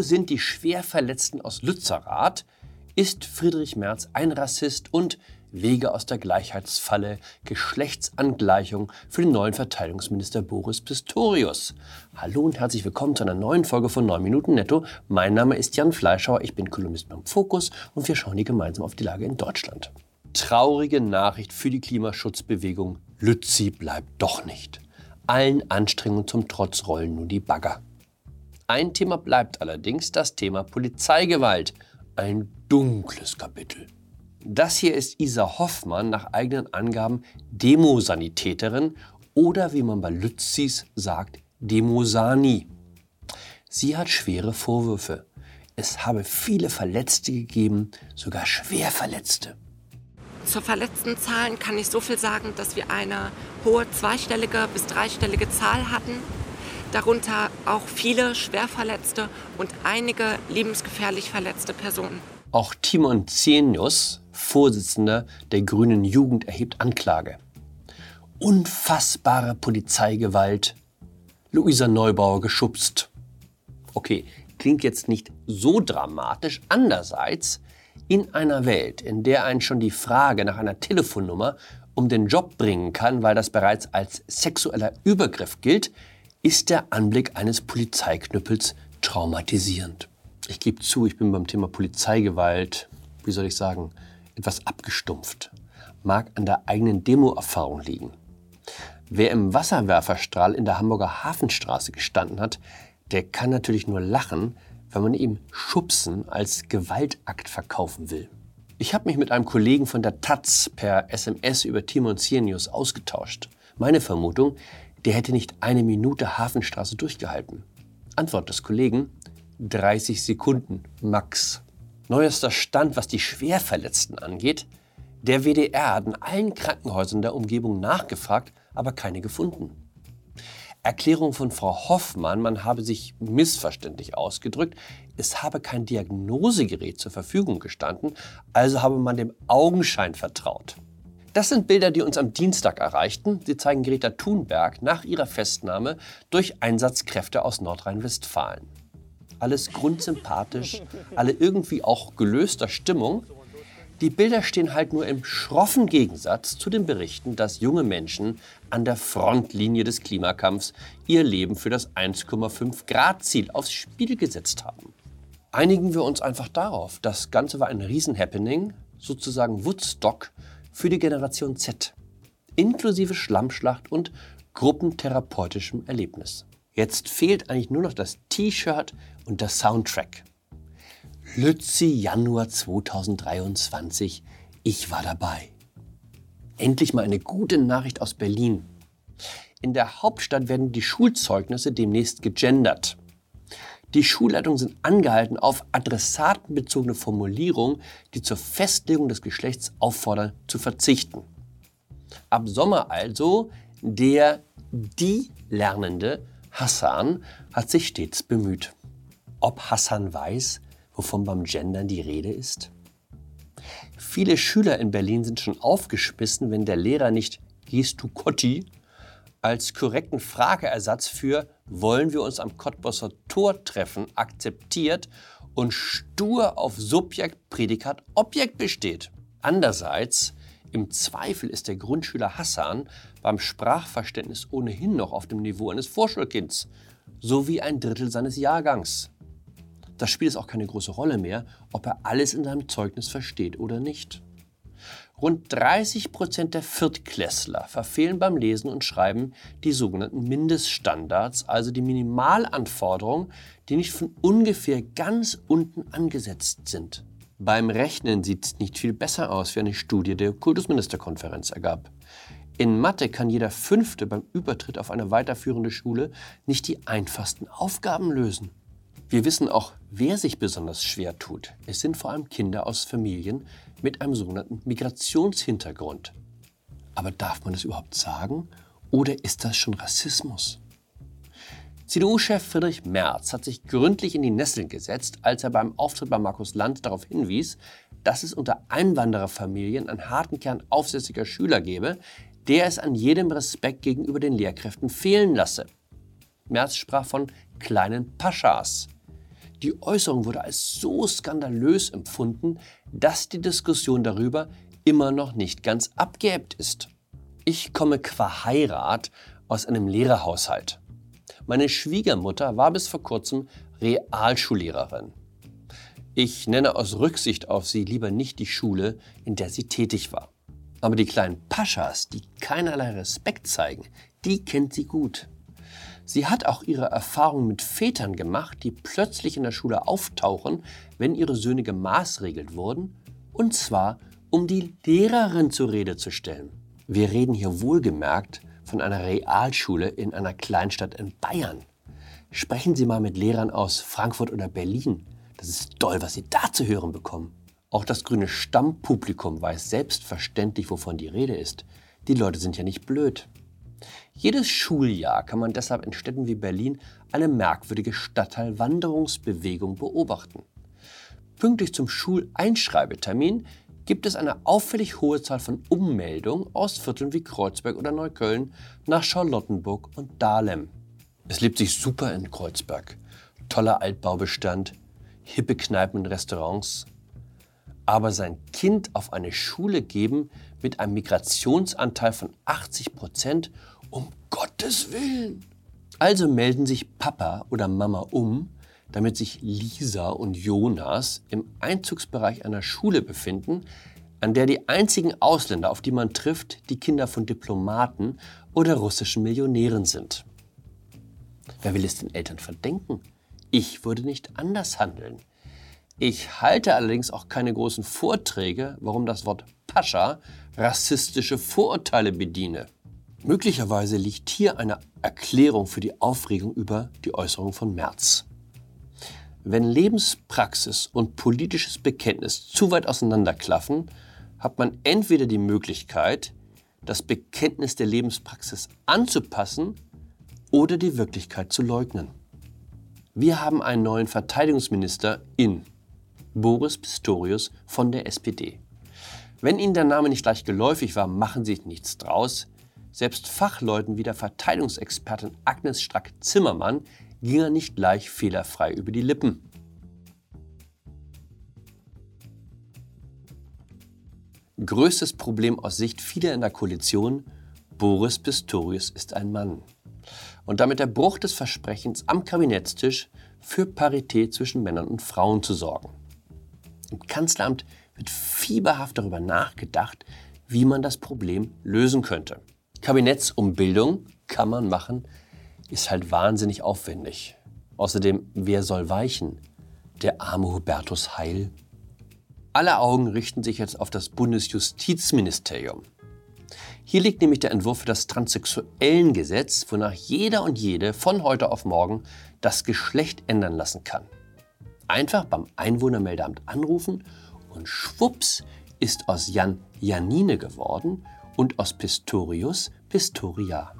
Sind die Schwerverletzten aus Lützerath? Ist Friedrich Merz ein Rassist und Wege aus der Gleichheitsfalle, Geschlechtsangleichung für den neuen Verteidigungsminister Boris Pistorius. Hallo und herzlich willkommen zu einer neuen Folge von 9 Minuten Netto. Mein Name ist Jan Fleischauer, ich bin Kolumnist beim Fokus und wir schauen hier gemeinsam auf die Lage in Deutschland. Traurige Nachricht für die Klimaschutzbewegung. Lützi bleibt doch nicht. Allen Anstrengungen zum Trotz rollen nun die Bagger. Ein Thema bleibt allerdings das Thema Polizeigewalt. Ein dunkles Kapitel. Das hier ist Isa Hoffmann nach eigenen Angaben Demosanitäterin oder wie man bei Lützis sagt, Demosani. Sie hat schwere Vorwürfe. Es habe viele Verletzte gegeben, sogar schwer Verletzte. Zur verletzten Zahlen kann ich so viel sagen, dass wir eine hohe zweistellige bis dreistellige Zahl hatten. Darunter auch viele Schwerverletzte und einige lebensgefährlich verletzte Personen. Auch Timon Zenius, Vorsitzender der Grünen Jugend, erhebt Anklage. Unfassbare Polizeigewalt. Luisa Neubauer geschubst. Okay, klingt jetzt nicht so dramatisch. Andererseits, in einer Welt, in der einen schon die Frage nach einer Telefonnummer um den Job bringen kann, weil das bereits als sexueller Übergriff gilt, ist der Anblick eines Polizeiknüppels traumatisierend. Ich gebe zu, ich bin beim Thema Polizeigewalt, wie soll ich sagen, etwas abgestumpft. Mag an der eigenen Demo-Erfahrung liegen. Wer im Wasserwerferstrahl in der Hamburger Hafenstraße gestanden hat, der kann natürlich nur lachen, wenn man ihm Schubsen als Gewaltakt verkaufen will. Ich habe mich mit einem Kollegen von der Taz per SMS über Timon News ausgetauscht. Meine Vermutung, der hätte nicht eine Minute Hafenstraße durchgehalten. Antwort des Kollegen, 30 Sekunden max. Neuester Stand, was die Schwerverletzten angeht. Der WDR hat in allen Krankenhäusern der Umgebung nachgefragt, aber keine gefunden. Erklärung von Frau Hoffmann, man habe sich missverständlich ausgedrückt, es habe kein Diagnosegerät zur Verfügung gestanden, also habe man dem Augenschein vertraut. Das sind Bilder, die uns am Dienstag erreichten. Sie zeigen Greta Thunberg nach ihrer Festnahme durch Einsatzkräfte aus Nordrhein-Westfalen alles grundsympathisch, alle irgendwie auch gelöster Stimmung. Die Bilder stehen halt nur im schroffen Gegensatz zu den Berichten, dass junge Menschen an der Frontlinie des Klimakampfs ihr Leben für das 1,5 Grad Ziel aufs Spiel gesetzt haben. Einigen wir uns einfach darauf, das Ganze war ein Riesenhappening, sozusagen Woodstock für die Generation Z, inklusive Schlammschlacht und gruppentherapeutischem Erlebnis. Jetzt fehlt eigentlich nur noch das T-Shirt und der Soundtrack. Lützi Januar 2023. Ich war dabei. Endlich mal eine gute Nachricht aus Berlin. In der Hauptstadt werden die Schulzeugnisse demnächst gegendert. Die Schulleitungen sind angehalten, auf adressatenbezogene Formulierungen, die zur Festlegung des Geschlechts auffordern, zu verzichten. Ab Sommer also der die Lernende Hassan hat sich stets bemüht. Ob Hassan weiß, wovon beim Gendern die Rede ist? Viele Schüler in Berlin sind schon aufgespissen, wenn der Lehrer nicht Gehst du Kotti als korrekten Frageersatz für Wollen wir uns am Cottbusser Tor treffen akzeptiert und stur auf Subjekt, Prädikat, Objekt besteht. Andererseits im Zweifel ist der Grundschüler Hassan beim Sprachverständnis ohnehin noch auf dem Niveau eines Vorschulkinds, so wie ein Drittel seines Jahrgangs. Da spielt es auch keine große Rolle mehr, ob er alles in seinem Zeugnis versteht oder nicht. Rund 30 Prozent der Viertklässler verfehlen beim Lesen und Schreiben die sogenannten Mindeststandards, also die Minimalanforderungen, die nicht von ungefähr ganz unten angesetzt sind. Beim Rechnen sieht es nicht viel besser aus, wie eine Studie der Kultusministerkonferenz ergab. In Mathe kann jeder Fünfte beim Übertritt auf eine weiterführende Schule nicht die einfachsten Aufgaben lösen. Wir wissen auch, wer sich besonders schwer tut. Es sind vor allem Kinder aus Familien mit einem sogenannten Migrationshintergrund. Aber darf man das überhaupt sagen? Oder ist das schon Rassismus? CDU-Chef Friedrich Merz hat sich gründlich in die Nesseln gesetzt, als er beim Auftritt bei Markus Land darauf hinwies, dass es unter Einwandererfamilien einen harten Kern aufsässiger Schüler gebe, der es an jedem Respekt gegenüber den Lehrkräften fehlen lasse. Merz sprach von kleinen Paschas. Die Äußerung wurde als so skandalös empfunden, dass die Diskussion darüber immer noch nicht ganz abgeebbt ist. Ich komme qua Heirat aus einem Lehrerhaushalt. Meine Schwiegermutter war bis vor kurzem Realschullehrerin. Ich nenne aus Rücksicht auf sie lieber nicht die Schule, in der sie tätig war. Aber die kleinen Paschas, die keinerlei Respekt zeigen, die kennt sie gut. Sie hat auch ihre Erfahrungen mit Vätern gemacht, die plötzlich in der Schule auftauchen, wenn ihre Söhne gemaßregelt wurden, und zwar um die Lehrerin zur Rede zu stellen. Wir reden hier wohlgemerkt von einer Realschule in einer Kleinstadt in Bayern. Sprechen Sie mal mit Lehrern aus Frankfurt oder Berlin. Das ist toll, was Sie da zu hören bekommen. Auch das grüne Stammpublikum weiß selbstverständlich, wovon die Rede ist. Die Leute sind ja nicht blöd. Jedes Schuljahr kann man deshalb in Städten wie Berlin eine merkwürdige Stadtteilwanderungsbewegung beobachten. Pünktlich zum Schuleinschreibetermin gibt es eine auffällig hohe Zahl von Ummeldungen aus Vierteln wie Kreuzberg oder Neukölln nach Charlottenburg und Dahlem. Es lebt sich super in Kreuzberg. Toller Altbaubestand, hippe Kneipen und Restaurants, aber sein Kind auf eine Schule geben mit einem Migrationsanteil von 80 Prozent, um Gottes Willen. Also melden sich Papa oder Mama um, damit sich Lisa und Jonas im Einzugsbereich einer Schule befinden, an der die einzigen Ausländer, auf die man trifft, die Kinder von Diplomaten oder russischen Millionären sind. Wer will es den Eltern verdenken? Ich würde nicht anders handeln. Ich halte allerdings auch keine großen Vorträge, warum das Wort Pascha rassistische Vorurteile bediene. Möglicherweise liegt hier eine Erklärung für die Aufregung über die Äußerung von Merz. Wenn Lebenspraxis und politisches Bekenntnis zu weit auseinanderklaffen, hat man entweder die Möglichkeit, das Bekenntnis der Lebenspraxis anzupassen oder die Wirklichkeit zu leugnen. Wir haben einen neuen Verteidigungsminister in Boris Pistorius von der SPD. Wenn Ihnen der Name nicht gleich geläufig war, machen Sie nichts draus. Selbst Fachleuten wie der Verteidigungsexpertin Agnes Strack-Zimmermann ging er nicht gleich fehlerfrei über die Lippen. Größtes Problem aus Sicht vieler in der Koalition, Boris Pistorius ist ein Mann. Und damit der Bruch des Versprechens am Kabinettstisch für Parität zwischen Männern und Frauen zu sorgen. Im Kanzleramt wird fieberhaft darüber nachgedacht, wie man das Problem lösen könnte. Kabinettsumbildung kann man machen, ist halt wahnsinnig aufwendig. Außerdem, wer soll weichen? Der arme Hubertus Heil? Alle Augen richten sich jetzt auf das Bundesjustizministerium. Hier liegt nämlich der Entwurf für das Transsexuellengesetz, wonach jeder und jede von heute auf morgen das Geschlecht ändern lassen kann. Einfach beim Einwohnermeldeamt anrufen und schwupps ist aus Jan Janine geworden und aus Pistorius Pistoria.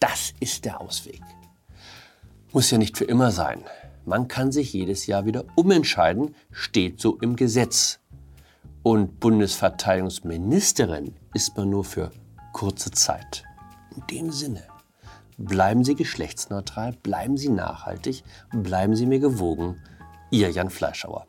Das ist der Ausweg. Muss ja nicht für immer sein. Man kann sich jedes Jahr wieder umentscheiden, steht so im Gesetz. Und Bundesverteidigungsministerin ist man nur für kurze Zeit. In dem Sinne, bleiben Sie geschlechtsneutral, bleiben Sie nachhaltig, bleiben Sie mir gewogen. Ihr Jan Fleischhauer.